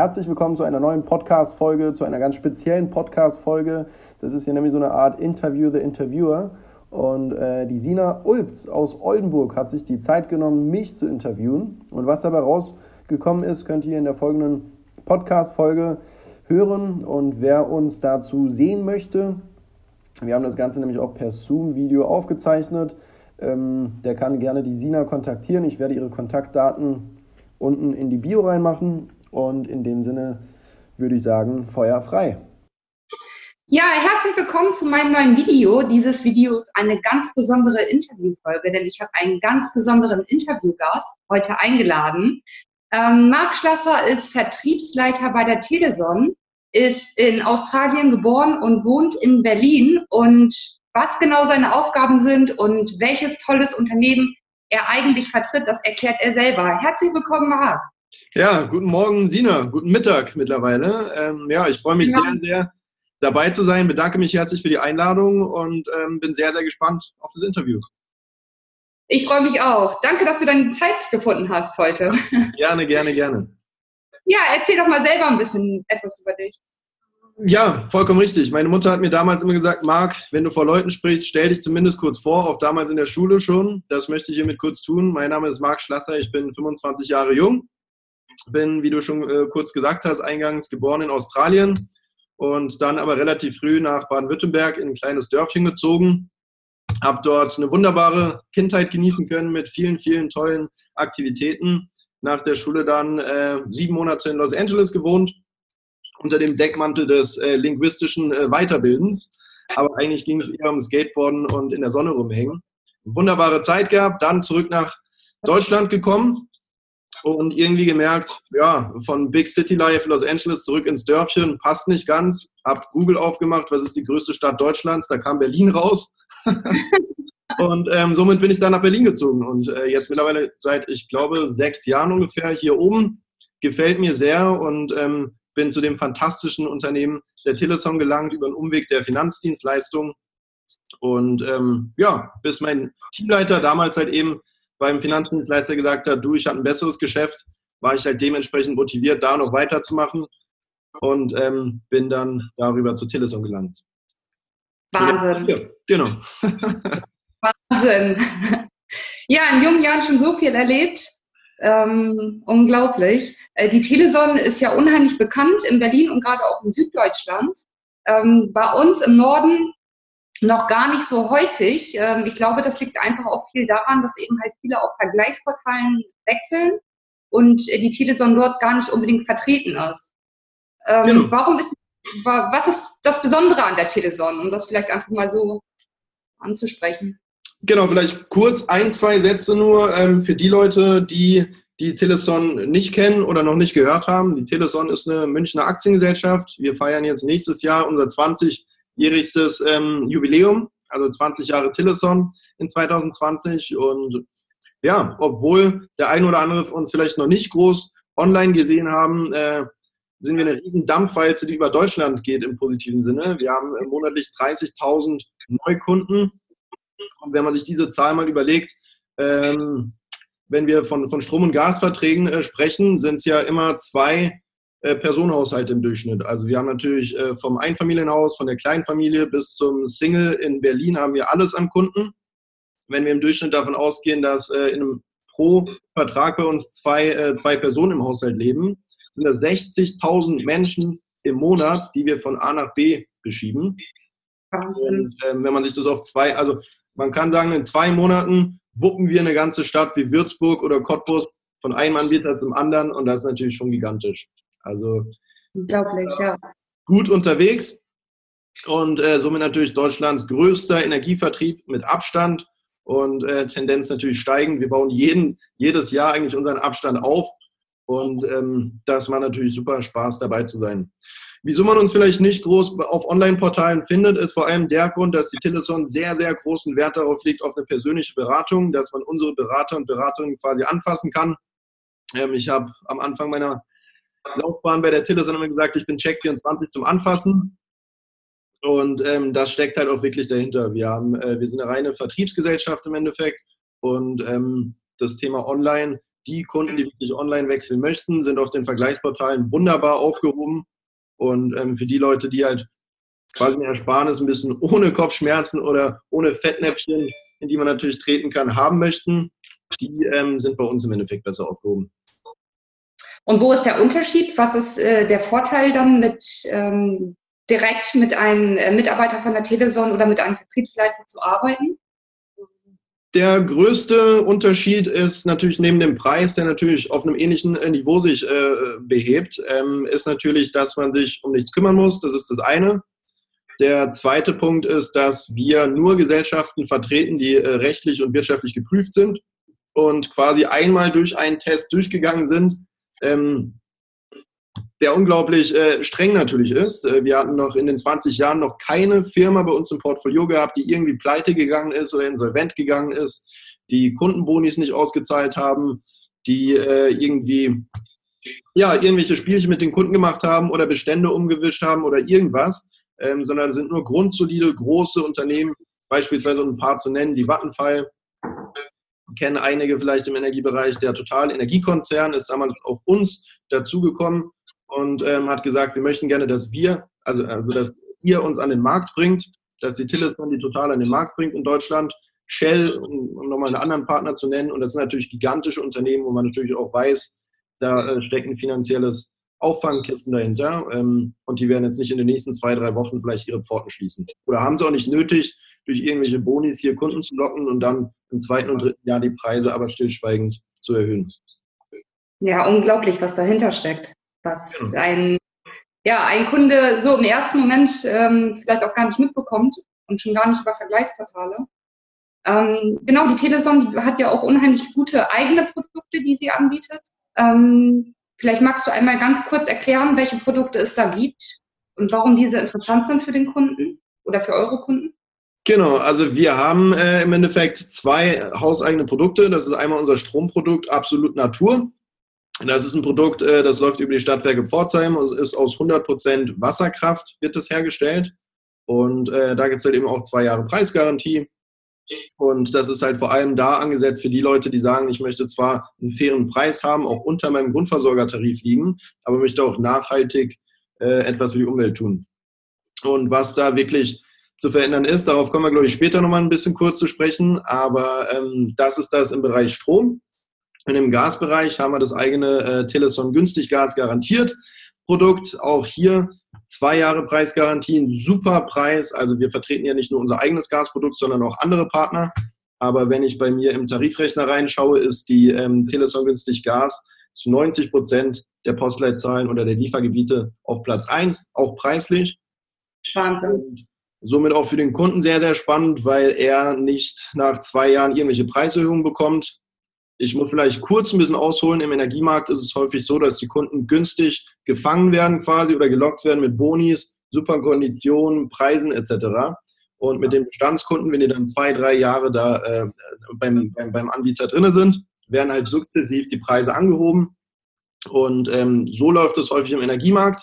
Herzlich willkommen zu einer neuen Podcast-Folge, zu einer ganz speziellen Podcast-Folge. Das ist hier nämlich so eine Art Interview the Interviewer. Und äh, die Sina Ulbz aus Oldenburg hat sich die Zeit genommen, mich zu interviewen. Und was dabei rausgekommen ist, könnt ihr in der folgenden Podcast-Folge hören. Und wer uns dazu sehen möchte, wir haben das Ganze nämlich auch per Zoom-Video aufgezeichnet. Ähm, der kann gerne die Sina kontaktieren. Ich werde ihre Kontaktdaten unten in die Bio reinmachen. Und in dem Sinne würde ich sagen, Feuer frei. Ja, herzlich willkommen zu meinem neuen Video. Dieses Video ist eine ganz besondere Interviewfolge, denn ich habe einen ganz besonderen Interviewgast heute eingeladen. Ähm, Marc Schlasser ist Vertriebsleiter bei der Teleson, ist in Australien geboren und wohnt in Berlin. Und was genau seine Aufgaben sind und welches tolles Unternehmen er eigentlich vertritt, das erklärt er selber. Herzlich willkommen, Marc. Ja, guten Morgen, Sina. Guten Mittag mittlerweile. Ähm, ja, ich freue mich ja. sehr, sehr dabei zu sein. Bedanke mich herzlich für die Einladung und ähm, bin sehr, sehr gespannt auf das Interview. Ich freue mich auch. Danke, dass du deine Zeit gefunden hast heute. Gerne, gerne, gerne. Ja, erzähl doch mal selber ein bisschen etwas über dich. Ja, vollkommen richtig. Meine Mutter hat mir damals immer gesagt, Marc, wenn du vor Leuten sprichst, stell dich zumindest kurz vor, auch damals in der Schule schon. Das möchte ich hiermit kurz tun. Mein Name ist Marc Schlasser, ich bin 25 Jahre jung, bin, wie du schon äh, kurz gesagt hast, eingangs geboren in Australien und dann aber relativ früh nach Baden-Württemberg in ein kleines Dörfchen gezogen. Habe dort eine wunderbare Kindheit genießen können mit vielen, vielen tollen Aktivitäten. Nach der Schule dann äh, sieben Monate in Los Angeles gewohnt, unter dem Deckmantel des äh, linguistischen äh, Weiterbildens. Aber eigentlich ging es eher um Skateboarden und in der Sonne rumhängen. Wunderbare Zeit gehabt, dann zurück nach Deutschland gekommen, und irgendwie gemerkt, ja, von Big City Life Los Angeles zurück ins Dörfchen passt nicht ganz. Hab Google aufgemacht, was ist die größte Stadt Deutschlands? Da kam Berlin raus. und ähm, somit bin ich dann nach Berlin gezogen und äh, jetzt mittlerweile seit, ich glaube, sechs Jahren ungefähr hier oben. Gefällt mir sehr und ähm, bin zu dem fantastischen Unternehmen der Teleson gelangt über einen Umweg der Finanzdienstleistung. Und ähm, ja, bis mein Teamleiter damals halt eben beim Finanzdienstleister gesagt hat, du, ich habe ein besseres Geschäft, war ich halt dementsprechend motiviert, da noch weiterzumachen und ähm, bin dann darüber zu Teleson gelangt. Wahnsinn. Ja, genau. Wahnsinn. Ja, in jungen Jahren schon so viel erlebt. Ähm, unglaublich. Äh, die Teleson ist ja unheimlich bekannt in Berlin und gerade auch in Süddeutschland. Ähm, bei uns im Norden noch gar nicht so häufig. Ähm, ich glaube, das liegt einfach auch viel daran, dass eben halt viele auf Vergleichsportalen wechseln und die Teleson dort gar nicht unbedingt vertreten ist. Ähm, genau. Warum ist, was ist das Besondere an der Teleson, um das vielleicht einfach mal so anzusprechen? Genau, vielleicht kurz ein, zwei Sätze nur ähm, für die Leute, die die Teleson nicht kennen oder noch nicht gehört haben. Die Teleson ist eine Münchner Aktiengesellschaft. Wir feiern jetzt nächstes Jahr unser 20 jährigstes ähm, Jubiläum, also 20 Jahre Teleson in 2020. Und ja, obwohl der ein oder andere von uns vielleicht noch nicht groß online gesehen haben, äh, sind wir eine riesen Dampfwalze, die über Deutschland geht im positiven Sinne. Wir haben äh, monatlich 30.000 Neukunden. Und wenn man sich diese Zahl mal überlegt, ähm, wenn wir von, von Strom- und Gasverträgen äh, sprechen, sind es ja immer zwei Personenhaushalte im Durchschnitt. Also wir haben natürlich äh, vom Einfamilienhaus, von der Kleinfamilie bis zum Single in Berlin haben wir alles an Kunden. Wenn wir im Durchschnitt davon ausgehen, dass äh, in einem pro Vertrag bei uns zwei, zwei Personen im Haushalt leben, sind das 60.000 Menschen im Monat, die wir von A nach B beschieben. Und ähm, wenn man sich das auf zwei, also man kann sagen, in zwei Monaten wuppen wir eine ganze Stadt wie Würzburg oder Cottbus von einem Anbieter zum anderen und das ist natürlich schon gigantisch. Also unglaublich, ja. Gut unterwegs und äh, somit natürlich Deutschlands größter Energievertrieb mit Abstand und äh, Tendenz natürlich steigend. Wir bauen jeden, jedes Jahr eigentlich unseren Abstand auf und ähm, das macht natürlich super Spaß dabei zu sein. Wieso man uns vielleicht nicht groß auf Online-Portalen findet, ist vor allem der Grund, dass die Teleson sehr, sehr großen Wert darauf legt, auf eine persönliche Beratung, dass man unsere Berater und Beraterinnen quasi anfassen kann. Ähm, ich habe am Anfang meiner Laufbahn bei der Tiller sondern immer gesagt, ich bin Check 24 zum Anfassen. Und ähm, das steckt halt auch wirklich dahinter. Wir, haben, äh, wir sind eine reine Vertriebsgesellschaft im Endeffekt und ähm, das Thema Online Die Kunden, die wirklich online wechseln möchten, sind auf den Vergleichsportalen wunderbar aufgehoben. Und ähm, für die Leute, die halt quasi eine Ersparnis ein bisschen ohne Kopfschmerzen oder ohne Fettnäpfchen, in die man natürlich treten kann, haben möchten, die ähm, sind bei uns im Endeffekt besser aufgehoben. Und wo ist der Unterschied? Was ist äh, der Vorteil dann mit ähm, direkt mit einem äh, Mitarbeiter von der Teleson oder mit einem Vertriebsleiter zu arbeiten? Der größte Unterschied ist natürlich neben dem Preis, der natürlich auf einem ähnlichen äh, Niveau sich äh, behebt, ähm, ist natürlich, dass man sich um nichts kümmern muss. Das ist das eine. Der zweite Punkt ist, dass wir nur Gesellschaften vertreten, die äh, rechtlich und wirtschaftlich geprüft sind und quasi einmal durch einen Test durchgegangen sind, ähm, der unglaublich äh, streng natürlich ist. Äh, wir hatten noch in den 20 Jahren noch keine Firma bei uns im Portfolio gehabt, die irgendwie pleite gegangen ist oder insolvent gegangen ist, die Kundenbonis nicht ausgezahlt haben, die äh, irgendwie ja, irgendwelche Spielchen mit den Kunden gemacht haben oder Bestände umgewischt haben oder irgendwas ähm, sondern sind nur grundsolide, große Unternehmen, beispielsweise um ein paar zu nennen, die Vattenfall, kennen einige vielleicht im Energiebereich, der Total Energiekonzern ist damals auf uns dazugekommen und ähm, hat gesagt, wir möchten gerne, dass wir, also, also dass ihr uns an den Markt bringt, dass die Tillison die Total an den Markt bringt in Deutschland. Shell, um, um nochmal einen anderen Partner zu nennen. Und das sind natürlich gigantische Unternehmen, wo man natürlich auch weiß, da äh, steckt ein finanzielles Auffangkissen dahinter ähm, und die werden jetzt nicht in den nächsten zwei, drei Wochen vielleicht ihre Pforten schließen. Oder haben sie auch nicht nötig, durch irgendwelche Bonis hier Kunden zu locken und dann im zweiten und dritten Jahr die Preise aber stillschweigend zu erhöhen. Ja, unglaublich, was dahinter steckt. Was ja. ein, ja, ein Kunde so im ersten Moment ähm, vielleicht auch gar nicht mitbekommt und schon gar nicht über Vergleichsportale. Ähm, genau, die Teleson die hat ja auch unheimlich gute eigene Produkte, die sie anbietet. Ähm, Vielleicht magst du einmal ganz kurz erklären, welche Produkte es da gibt und warum diese interessant sind für den Kunden oder für eure Kunden. Genau, also wir haben äh, im Endeffekt zwei hauseigene Produkte. Das ist einmal unser Stromprodukt Absolut Natur. Das ist ein Produkt, äh, das läuft über die Stadtwerke Pforzheim und ist aus 100% Wasserkraft wird das hergestellt. Und äh, da gibt es halt eben auch zwei Jahre Preisgarantie. Und das ist halt vor allem da angesetzt für die Leute, die sagen, ich möchte zwar einen fairen Preis haben, auch unter meinem Grundversorgertarif liegen, aber möchte auch nachhaltig äh, etwas für die Umwelt tun. Und was da wirklich zu verändern ist, darauf kommen wir, glaube ich, später nochmal ein bisschen kurz zu sprechen, aber ähm, das ist das im Bereich Strom. Und im Gasbereich haben wir das eigene äh, Teleson günstig Gas garantiert Produkt. Auch hier zwei Jahre Preisgarantien, super Preis. Also wir vertreten ja nicht nur unser eigenes Gasprodukt, sondern auch andere Partner. Aber wenn ich bei mir im Tarifrechner reinschaue, ist die ähm, Teleson günstig Gas zu 90 Prozent der Postleitzahlen oder der Liefergebiete auf Platz 1, auch preislich. Wahnsinn. Und somit auch für den Kunden sehr, sehr spannend, weil er nicht nach zwei Jahren irgendwelche Preiserhöhungen bekommt, ich muss vielleicht kurz ein bisschen ausholen. Im Energiemarkt ist es häufig so, dass die Kunden günstig gefangen werden quasi oder gelockt werden mit Bonis, super Konditionen, Preisen etc. Und mit den Bestandskunden, wenn die dann zwei, drei Jahre da äh, beim, beim, beim Anbieter drin sind, werden halt sukzessiv die Preise angehoben. Und ähm, so läuft es häufig im Energiemarkt.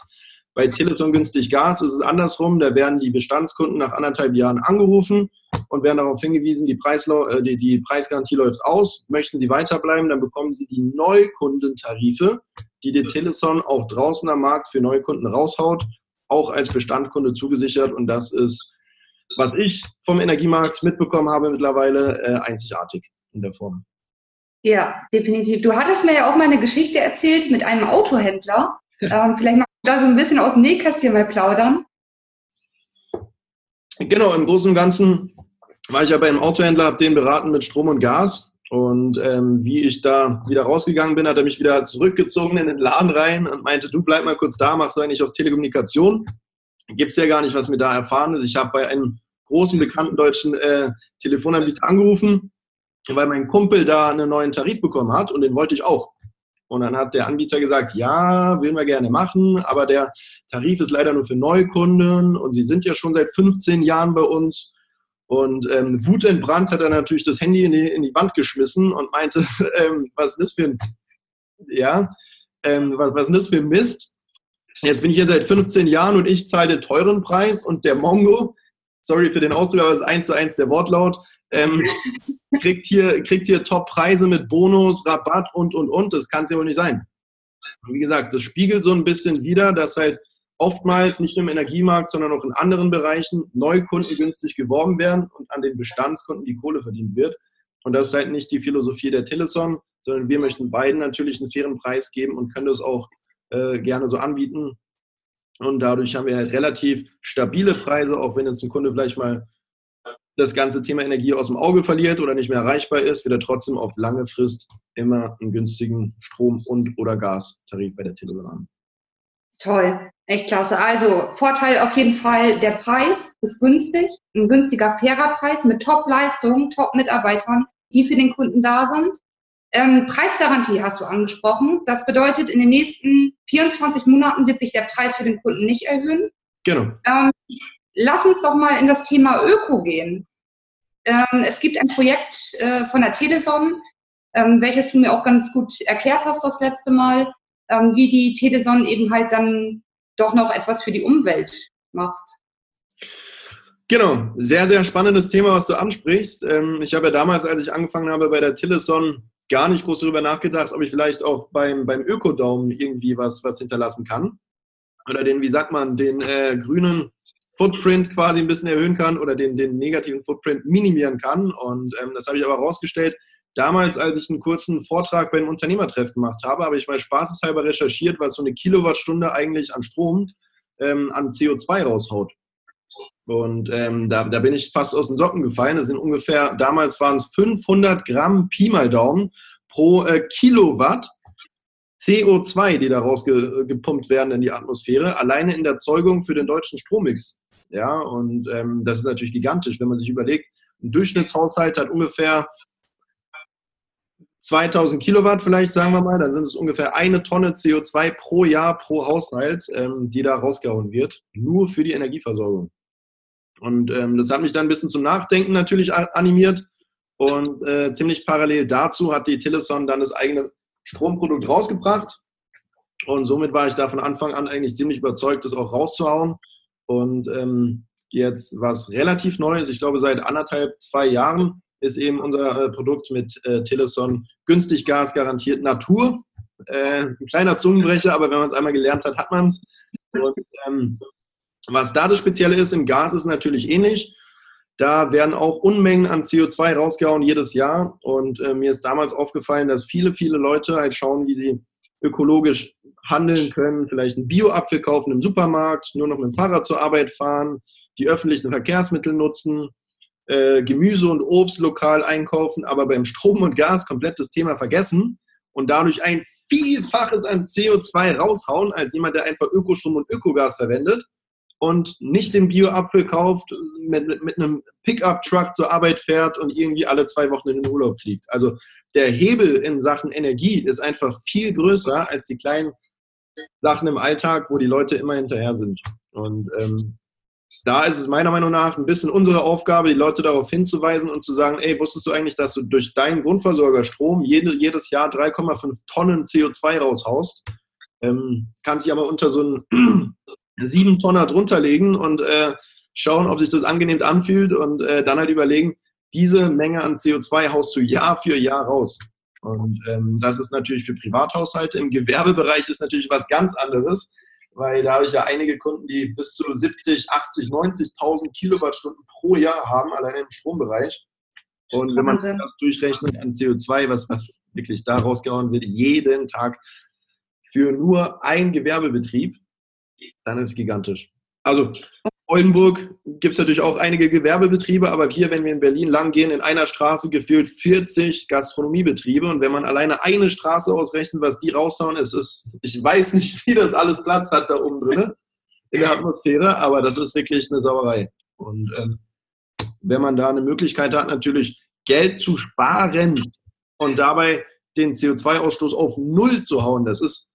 Bei Teleson günstig Gas ist es andersrum. Da werden die Bestandskunden nach anderthalb Jahren angerufen und werden darauf hingewiesen, die, Preislau äh, die, die Preisgarantie läuft aus. Möchten Sie weiterbleiben, dann bekommen Sie die Neukundentarife, die die Teleson auch draußen am Markt für Neukunden raushaut, auch als Bestandkunde zugesichert. Und das ist, was ich vom Energiemarkt mitbekommen habe mittlerweile, äh, einzigartig in der Form. Ja, definitiv. Du hattest mir ja auch mal eine Geschichte erzählt mit einem Autohändler. Ähm, vielleicht da so ein bisschen aus dem Nähkästchen mal plaudern? Genau, im Großen und Ganzen war ich ja bei einem Autohändler, habe den beraten mit Strom und Gas. Und ähm, wie ich da wieder rausgegangen bin, hat er mich wieder zurückgezogen in den Laden rein und meinte, du bleib mal kurz da, machst eigentlich auch Telekommunikation. Gibt es ja gar nicht, was mir da erfahren ist. Ich habe bei einem großen, bekannten deutschen äh, Telefonanbieter angerufen, weil mein Kumpel da einen neuen Tarif bekommen hat und den wollte ich auch. Und dann hat der Anbieter gesagt, ja, will wir gerne machen, aber der Tarif ist leider nur für Neukunden und sie sind ja schon seit 15 Jahren bei uns. Und ähm, wutentbrannt hat er natürlich das Handy in die, in die Wand geschmissen und meinte, ähm, was ist das für ein, ja, ähm, was, was ist das für ein Mist? Jetzt bin ich hier seit 15 Jahren und ich zahle den teuren Preis und der Mongo, sorry für den Ausdruck, aber es ist eins zu eins der Wortlaut, ähm, kriegt hier, kriegt hier Top-Preise mit Bonus, Rabatt und, und, und. Das kann es ja wohl nicht sein. Und wie gesagt, das spiegelt so ein bisschen wieder, dass halt oftmals nicht nur im Energiemarkt, sondern auch in anderen Bereichen Neukunden günstig geworben werden und an den Bestandskunden die Kohle verdient wird. Und das ist halt nicht die Philosophie der Teleson, sondern wir möchten beiden natürlich einen fairen Preis geben und können das auch äh, gerne so anbieten. Und dadurch haben wir halt relativ stabile Preise, auch wenn jetzt ein Kunde vielleicht mal das ganze Thema Energie aus dem Auge verliert oder nicht mehr erreichbar ist, wird er trotzdem auf lange Frist immer einen günstigen Strom- und oder Gastarif bei der Telekom haben. Toll, echt klasse. Also Vorteil auf jeden Fall, der Preis ist günstig, ein günstiger, fairer Preis mit Top-Leistungen, Top-Mitarbeitern, die für den Kunden da sind. Ähm, Preisgarantie hast du angesprochen. Das bedeutet, in den nächsten 24 Monaten wird sich der Preis für den Kunden nicht erhöhen. Genau. Ähm, lass uns doch mal in das Thema Öko gehen. Ähm, es gibt ein Projekt äh, von der Teleson, ähm, welches du mir auch ganz gut erklärt hast das letzte Mal, ähm, wie die Teleson eben halt dann doch noch etwas für die Umwelt macht. Genau, sehr, sehr spannendes Thema, was du ansprichst. Ich habe ja damals, als ich angefangen habe bei der Teleson, gar nicht groß darüber nachgedacht, ob ich vielleicht auch beim, beim Ökodaumen irgendwie was, was hinterlassen kann. Oder den, wie sagt man, den äh, grünen Footprint quasi ein bisschen erhöhen kann oder den, den negativen Footprint minimieren kann. Und ähm, das habe ich aber herausgestellt. Damals, als ich einen kurzen Vortrag beim Unternehmertreff gemacht habe, habe ich mal spaßeshalber recherchiert, was so eine Kilowattstunde eigentlich an Strom ähm, an CO2 raushaut. Und ähm, da, da bin ich fast aus den Socken gefallen. Das sind ungefähr, damals waren es 500 Gramm Pi mal Daumen pro äh, Kilowatt CO2, die da rausgepumpt werden in die Atmosphäre, alleine in der Erzeugung für den deutschen Strommix. Ja, und ähm, das ist natürlich gigantisch, wenn man sich überlegt, ein Durchschnittshaushalt hat ungefähr 2000 Kilowatt vielleicht, sagen wir mal, dann sind es ungefähr eine Tonne CO2 pro Jahr pro Haushalt, ähm, die da rausgehauen wird, nur für die Energieversorgung. Und ähm, das hat mich dann ein bisschen zum Nachdenken natürlich animiert. Und äh, ziemlich parallel dazu hat die Teleson dann das eigene Stromprodukt rausgebracht. Und somit war ich da von Anfang an eigentlich ziemlich überzeugt, das auch rauszuhauen. Und ähm, jetzt was relativ Neues, ich glaube seit anderthalb, zwei Jahren, ist eben unser äh, Produkt mit äh, Teleson günstig Gas garantiert Natur. Äh, ein kleiner Zungenbrecher, aber wenn man es einmal gelernt hat, hat man es. Ähm, was da das Spezielle ist im Gas, ist natürlich ähnlich. Da werden auch Unmengen an CO2 rausgehauen jedes Jahr. Und äh, mir ist damals aufgefallen, dass viele, viele Leute halt schauen, wie sie ökologisch handeln können, vielleicht einen Bio-Apfel kaufen im Supermarkt, nur noch mit dem Fahrrad zur Arbeit fahren, die öffentlichen Verkehrsmittel nutzen, äh, Gemüse und Obst lokal einkaufen, aber beim Strom und Gas komplett das Thema vergessen und dadurch ein Vielfaches an CO2 raushauen, als jemand, der einfach Ökostrom und Ökogas verwendet und nicht den Bio-Apfel kauft, mit, mit, mit einem Pickup-Truck zur Arbeit fährt und irgendwie alle zwei Wochen in den Urlaub fliegt. Also der Hebel in Sachen Energie ist einfach viel größer als die kleinen Sachen im Alltag, wo die Leute immer hinterher sind. Und ähm, da ist es meiner Meinung nach ein bisschen unsere Aufgabe, die Leute darauf hinzuweisen und zu sagen, ey, wusstest du eigentlich, dass du durch deinen Grundversorger Strom jede, jedes Jahr 3,5 Tonnen CO2 raushaust? Ähm, kannst dich aber unter so einen sieben Tonner drunter legen und äh, schauen, ob sich das angenehm anfühlt und äh, dann halt überlegen, diese Menge an CO2 haust du Jahr für Jahr raus. Und ähm, das ist natürlich für Privathaushalte. Im Gewerbebereich ist natürlich was ganz anderes, weil da habe ich ja einige Kunden, die bis zu 70, 80, 90.000 Kilowattstunden pro Jahr haben, allein im Strombereich. Und wenn man das durchrechnet an CO2, was, was wirklich da rausgehauen wird, jeden Tag für nur ein Gewerbebetrieb, dann ist es gigantisch. Also Oldenburg gibt es natürlich auch einige Gewerbebetriebe, aber hier, wenn wir in Berlin lang gehen, in einer Straße gefühlt 40 Gastronomiebetriebe. Und wenn man alleine eine Straße ausrechnet, was die raushauen, ist es, ich weiß nicht, wie das alles Platz hat da oben drin in der Atmosphäre, aber das ist wirklich eine Sauerei. Und ähm, wenn man da eine Möglichkeit hat, natürlich Geld zu sparen und dabei den CO2-Ausstoß auf Null zu hauen, das ist,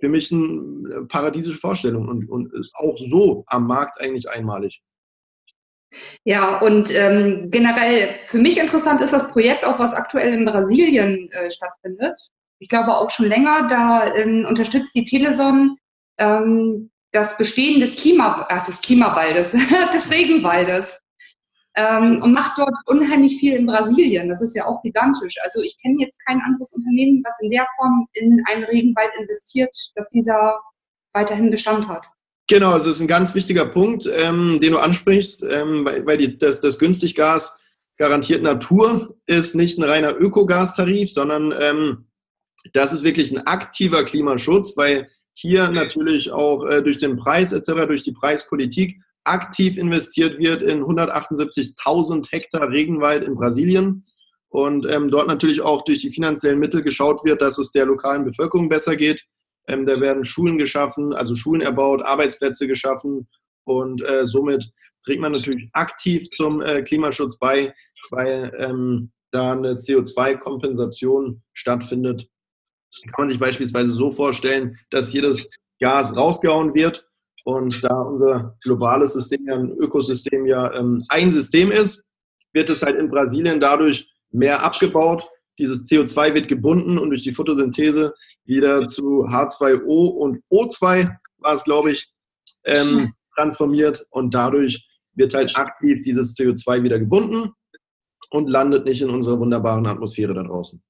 für mich eine äh, paradiesische Vorstellung und, und auch so am Markt eigentlich einmalig. Ja, und ähm, generell für mich interessant ist das Projekt auch, was aktuell in Brasilien äh, stattfindet. Ich glaube auch schon länger, da ähm, unterstützt die Teleson ähm, das Bestehen des, Klima, äh, des Klimabaldes, des Regenwaldes. Ähm, und macht dort unheimlich viel in Brasilien. Das ist ja auch gigantisch. Also ich kenne jetzt kein anderes Unternehmen, was in der Form in einen Regenwald investiert, dass dieser weiterhin Bestand hat. Genau, also das ist ein ganz wichtiger Punkt, ähm, den du ansprichst, ähm, weil, weil die, das, das Günstiggas garantiert Natur ist nicht ein reiner Ökogastarif, sondern ähm, das ist wirklich ein aktiver Klimaschutz, weil hier natürlich auch äh, durch den Preis etc., durch die Preispolitik aktiv investiert wird in 178.000 Hektar Regenwald in Brasilien und ähm, dort natürlich auch durch die finanziellen Mittel geschaut wird, dass es der lokalen Bevölkerung besser geht. Ähm, da werden Schulen geschaffen, also Schulen erbaut, Arbeitsplätze geschaffen und äh, somit trägt man natürlich aktiv zum äh, Klimaschutz bei, weil ähm, da eine CO2-Kompensation stattfindet. Kann man sich beispielsweise so vorstellen, dass jedes Gas rausgehauen wird und da unser globales System ja ein Ökosystem ja ähm, ein System ist, wird es halt in Brasilien dadurch mehr abgebaut. Dieses CO2 wird gebunden und durch die Photosynthese wieder zu H2O und O2 war es, glaube ich, ähm, transformiert und dadurch wird halt aktiv dieses CO2 wieder gebunden und landet nicht in unserer wunderbaren Atmosphäre da draußen.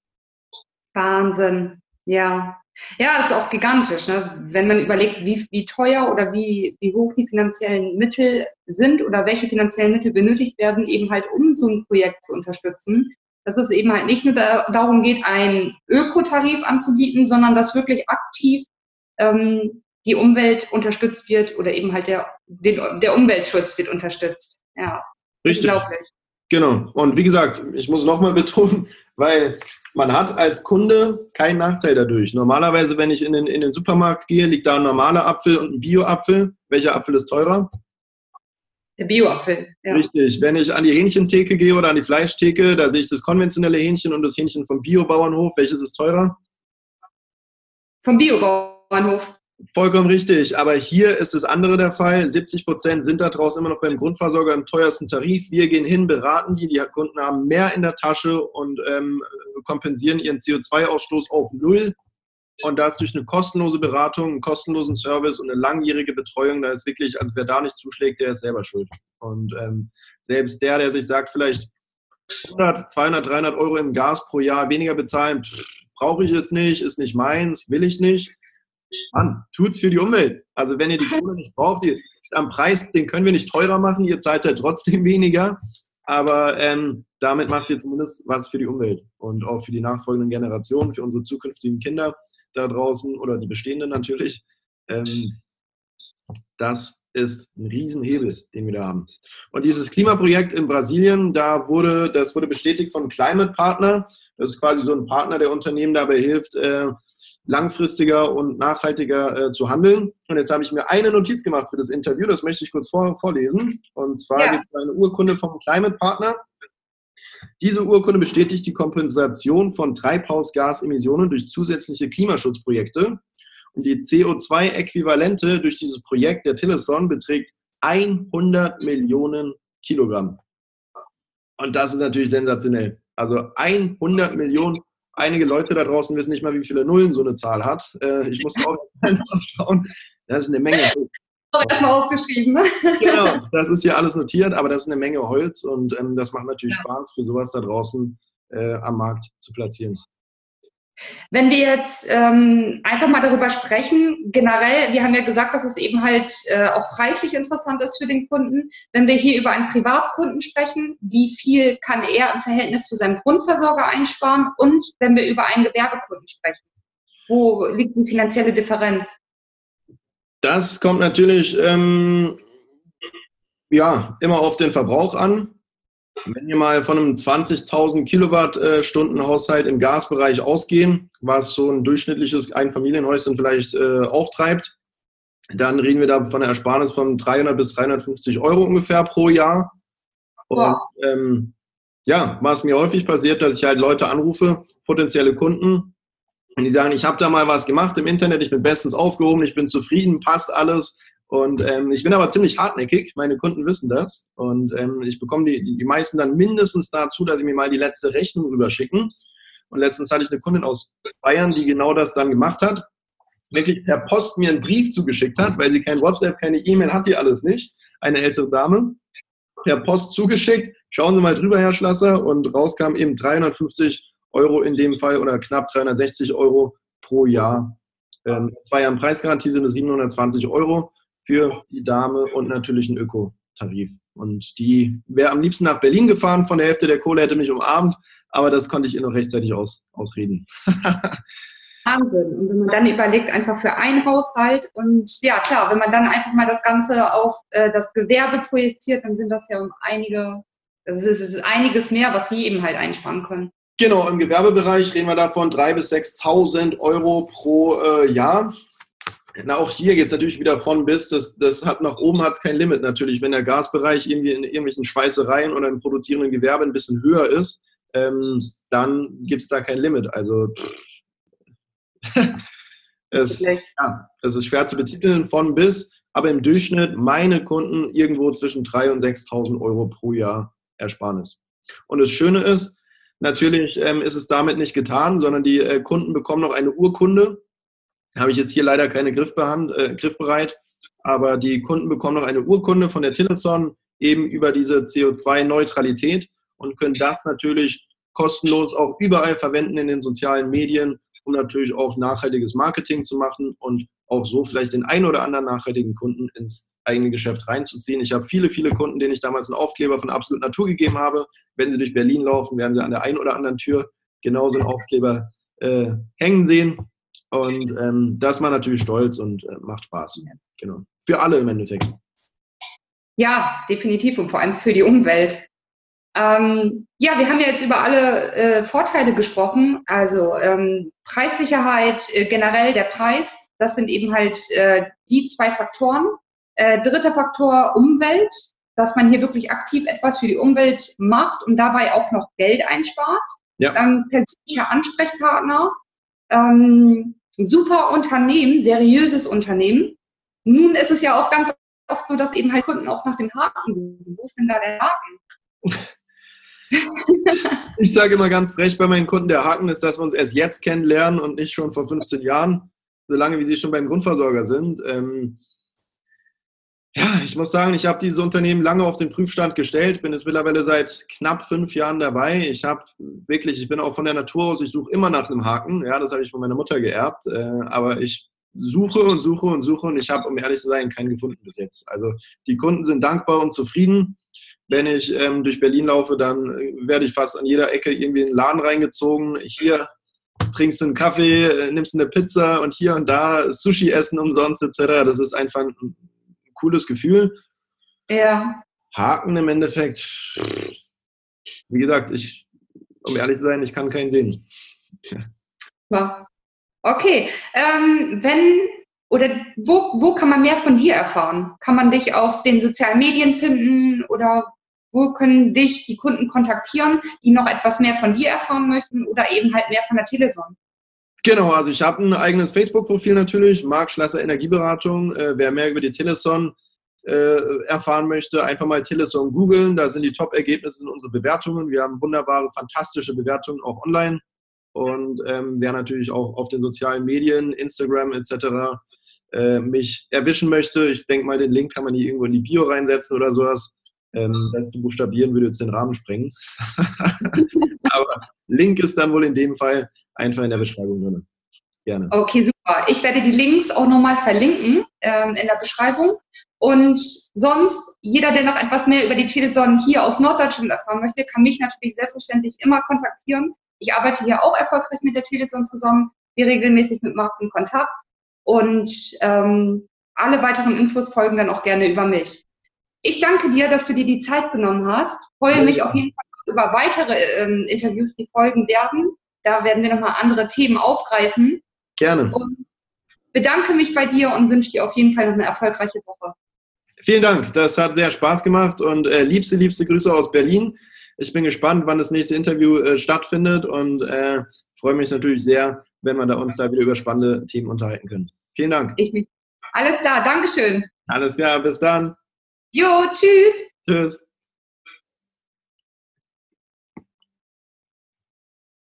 Wahnsinn, ja. Ja, das ist auch gigantisch, ne? wenn man überlegt, wie, wie teuer oder wie, wie hoch die finanziellen Mittel sind oder welche finanziellen Mittel benötigt werden, eben halt um so ein Projekt zu unterstützen. Dass es eben halt nicht nur da, darum geht, einen Ökotarif anzubieten, sondern dass wirklich aktiv ähm, die Umwelt unterstützt wird oder eben halt der, den, der Umweltschutz wird unterstützt. Ja, Richtig. unglaublich. Genau. Und wie gesagt, ich muss nochmal betonen, weil man hat als Kunde keinen Nachteil dadurch. Normalerweise, wenn ich in den, in den Supermarkt gehe, liegt da ein normaler Apfel und ein Bio-Apfel. Welcher Apfel ist teurer? Der Bio-Apfel. Ja. Richtig. Wenn ich an die Hähnchentheke gehe oder an die Fleischtheke, da sehe ich das konventionelle Hähnchen und das Hähnchen vom Bio-Bauernhof. Welches ist teurer? Vom Bio-Bauernhof. Vollkommen richtig. Aber hier ist das andere der Fall. 70 Prozent sind da draußen immer noch beim Grundversorger im teuersten Tarif. Wir gehen hin, beraten die. Die Kunden haben mehr in der Tasche und ähm, kompensieren ihren CO2-Ausstoß auf Null. Und das durch eine kostenlose Beratung, einen kostenlosen Service und eine langjährige Betreuung, da ist wirklich, also wer da nicht zuschlägt, der ist selber schuld. Und ähm, selbst der, der sich sagt, vielleicht 100, 200, 300 Euro im Gas pro Jahr weniger bezahlen, brauche ich jetzt nicht, ist nicht meins, will ich nicht Mann, tut's für die Umwelt. Also wenn ihr die Kohle nicht braucht, die, am Preis, den können wir nicht teurer machen, ihr zahlt ja trotzdem weniger. Aber ähm, damit macht ihr zumindest was für die Umwelt und auch für die nachfolgenden Generationen, für unsere zukünftigen Kinder da draußen oder die bestehenden natürlich. Ähm, das ist ein Riesenhebel, den wir da haben. Und dieses Klimaprojekt in Brasilien, da wurde, das wurde bestätigt von Climate Partner. Das ist quasi so ein Partner, der Unternehmen dabei hilft, äh, langfristiger und nachhaltiger äh, zu handeln. Und jetzt habe ich mir eine Notiz gemacht für das Interview, das möchte ich kurz vor, vorlesen. Und zwar ja. gibt es eine Urkunde vom Climate Partner. Diese Urkunde bestätigt die Kompensation von Treibhausgasemissionen durch zusätzliche Klimaschutzprojekte. Und die CO2-Äquivalente durch dieses Projekt der Tillerson beträgt 100 Millionen Kilogramm. Und das ist natürlich sensationell. Also 100 Millionen einige Leute da draußen wissen nicht mal, wie viele Nullen so eine Zahl hat. Äh, ich muss auch schauen. Das ist eine Menge. Erstmal aufgeschrieben. Ne? Genau, das ist ja alles notiert, aber das ist eine Menge Holz und ähm, das macht natürlich ja. Spaß, für sowas da draußen äh, am Markt zu platzieren. Wenn wir jetzt ähm, einfach mal darüber sprechen, generell, wir haben ja gesagt, dass es eben halt äh, auch preislich interessant ist für den Kunden. Wenn wir hier über einen Privatkunden sprechen, wie viel kann er im Verhältnis zu seinem Grundversorger einsparen? Und wenn wir über einen Gewerbekunden sprechen, wo liegt die finanzielle Differenz? Das kommt natürlich ähm, ja, immer auf den Verbrauch an. Wenn wir mal von einem 20.000 Kilowattstunden Haushalt im Gasbereich ausgehen, was so ein durchschnittliches Einfamilienhäuschen vielleicht äh, auftreibt, dann reden wir da von einer Ersparnis von 300 bis 350 Euro ungefähr pro Jahr. Und ähm, ja, was mir häufig passiert, dass ich halt Leute anrufe, potenzielle Kunden, und die sagen, ich habe da mal was gemacht im Internet, ich bin bestens aufgehoben, ich bin zufrieden, passt alles. Und ähm, ich bin aber ziemlich hartnäckig, meine Kunden wissen das. Und ähm, ich bekomme die, die meisten dann mindestens dazu, dass sie mir mal die letzte Rechnung rüberschicken. Und letztens hatte ich eine Kundin aus Bayern, die genau das dann gemacht hat. Wirklich per Post mir einen Brief zugeschickt hat, weil sie kein WhatsApp, keine E-Mail hat, die alles nicht. Eine ältere Dame. per Post zugeschickt. Schauen Sie mal drüber, Herr Schlasser. Und rauskam eben 350 Euro in dem Fall oder knapp 360 Euro pro Jahr. Ähm, zwei Jahren Preisgarantie sind es 720 Euro für die Dame und natürlich ein Ökotarif. Und die wäre am liebsten nach Berlin gefahren, von der Hälfte der Kohle hätte mich umarmt, aber das konnte ich ihr noch rechtzeitig aus, ausreden. Wahnsinn. Und wenn man dann überlegt, einfach für einen Haushalt und ja klar, wenn man dann einfach mal das Ganze auf äh, das Gewerbe projiziert, dann sind das ja um einige, das ist, ist einiges mehr, was sie eben halt einsparen können. Genau, im Gewerbebereich reden wir davon 3.000 bis 6.000 Euro pro äh, Jahr. Na, auch hier geht es natürlich wieder von bis. Das, das hat nach oben hat es kein Limit natürlich. Wenn der Gasbereich irgendwie in irgendwelchen Schweißereien oder im produzierenden Gewerbe ein bisschen höher ist, ähm, dann gibt es da kein Limit. Also es, ja, es ist schwer zu betiteln von bis, aber im Durchschnitt meine Kunden irgendwo zwischen 3.000 und 6.000 Euro pro Jahr Ersparnis. Und das Schöne ist, natürlich ähm, ist es damit nicht getan, sondern die äh, Kunden bekommen noch eine Urkunde habe ich jetzt hier leider keine Griffbehand, äh, griffbereit, aber die Kunden bekommen noch eine Urkunde von der Teleson eben über diese CO2-Neutralität und können das natürlich kostenlos auch überall verwenden in den sozialen Medien, um natürlich auch nachhaltiges Marketing zu machen und auch so vielleicht den einen oder anderen nachhaltigen Kunden ins eigene Geschäft reinzuziehen. Ich habe viele, viele Kunden, denen ich damals einen Aufkleber von Absolut Natur gegeben habe. Wenn sie durch Berlin laufen, werden sie an der einen oder anderen Tür genauso einen Aufkleber äh, hängen sehen. Und ähm, das macht natürlich stolz und äh, macht Spaß. Genau. Für alle im Endeffekt. Ja, definitiv und vor allem für die Umwelt. Ähm, ja, wir haben ja jetzt über alle äh, Vorteile gesprochen. Also ähm, Preissicherheit, äh, generell der Preis, das sind eben halt äh, die zwei Faktoren. Äh, dritter Faktor Umwelt, dass man hier wirklich aktiv etwas für die Umwelt macht und dabei auch noch Geld einspart. Ja. Ähm, persönlicher Ansprechpartner, ähm, super Unternehmen, seriöses Unternehmen. Nun ist es ja auch ganz oft so, dass eben halt Kunden auch nach dem Haken suchen. Wo ist denn da der Haken? ich sage immer ganz frech bei meinen Kunden, der Haken ist, dass wir uns erst jetzt kennenlernen und nicht schon vor 15 Jahren, solange wie sie schon beim Grundversorger sind. Ähm, ja, ich muss sagen, ich habe diese Unternehmen lange auf den Prüfstand gestellt, bin jetzt mittlerweile seit knapp fünf Jahren dabei. Ich habe wirklich, ich bin auch von der Natur aus, ich suche immer nach einem Haken. Ja, das habe ich von meiner Mutter geerbt. Äh, aber ich suche und suche und suche und ich habe, um ehrlich zu sein, keinen gefunden bis jetzt. Also die Kunden sind dankbar und zufrieden. Wenn ich ähm, durch Berlin laufe, dann werde ich fast an jeder Ecke irgendwie in den Laden reingezogen. Hier trinkst du einen Kaffee, äh, nimmst eine Pizza und hier und da Sushi essen umsonst etc. Das ist einfach ein cooles Gefühl. Ja. Haken im Endeffekt, wie gesagt, ich, um ehrlich zu sein, ich kann keinen sehen. Ja. Okay, ähm, wenn oder wo, wo kann man mehr von dir erfahren? Kann man dich auf den sozialen Medien finden oder wo können dich die Kunden kontaktieren, die noch etwas mehr von dir erfahren möchten oder eben halt mehr von der Teleson? Genau, also ich habe ein eigenes Facebook-Profil natürlich, Marc Schlasser Energieberatung. Äh, wer mehr über die Teleson äh, erfahren möchte, einfach mal Teleson googeln. Da sind die Top-Ergebnisse in unsere Bewertungen. Wir haben wunderbare, fantastische Bewertungen auch online. Und ähm, wer natürlich auch auf den sozialen Medien, Instagram etc. Äh, mich erwischen möchte, ich denke mal, den Link kann man hier irgendwo in die Bio reinsetzen oder sowas. Ähm, das zu buchstabieren würde jetzt den Rahmen sprengen. Aber Link ist dann wohl in dem Fall einfach in der Beschreibung drin. Gerne. Okay, super. Ich werde die Links auch nochmal verlinken ähm, in der Beschreibung. Und sonst, jeder, der noch etwas mehr über die Teleson hier aus Norddeutschland erfahren möchte, kann mich natürlich selbstverständlich immer kontaktieren. Ich arbeite hier auch erfolgreich mit der Teleson zusammen, gehe regelmäßig mit Marken in Kontakt. Und ähm, alle weiteren Infos folgen dann auch gerne über mich. Ich danke dir, dass du dir die Zeit genommen hast. Freue mich auf jeden Fall über weitere ähm, Interviews, die folgen werden. Da werden wir nochmal andere Themen aufgreifen. Gerne. Und bedanke mich bei dir und wünsche dir auf jeden Fall noch eine erfolgreiche Woche. Vielen Dank, das hat sehr Spaß gemacht und äh, liebste, liebste Grüße aus Berlin. Ich bin gespannt, wann das nächste Interview äh, stattfindet und äh, freue mich natürlich sehr, wenn wir da uns da wieder über spannende Themen unterhalten können. Vielen Dank. Ich mich. Alles klar, Dankeschön. Alles klar, bis dann. Jo, tschüss. Tschüss.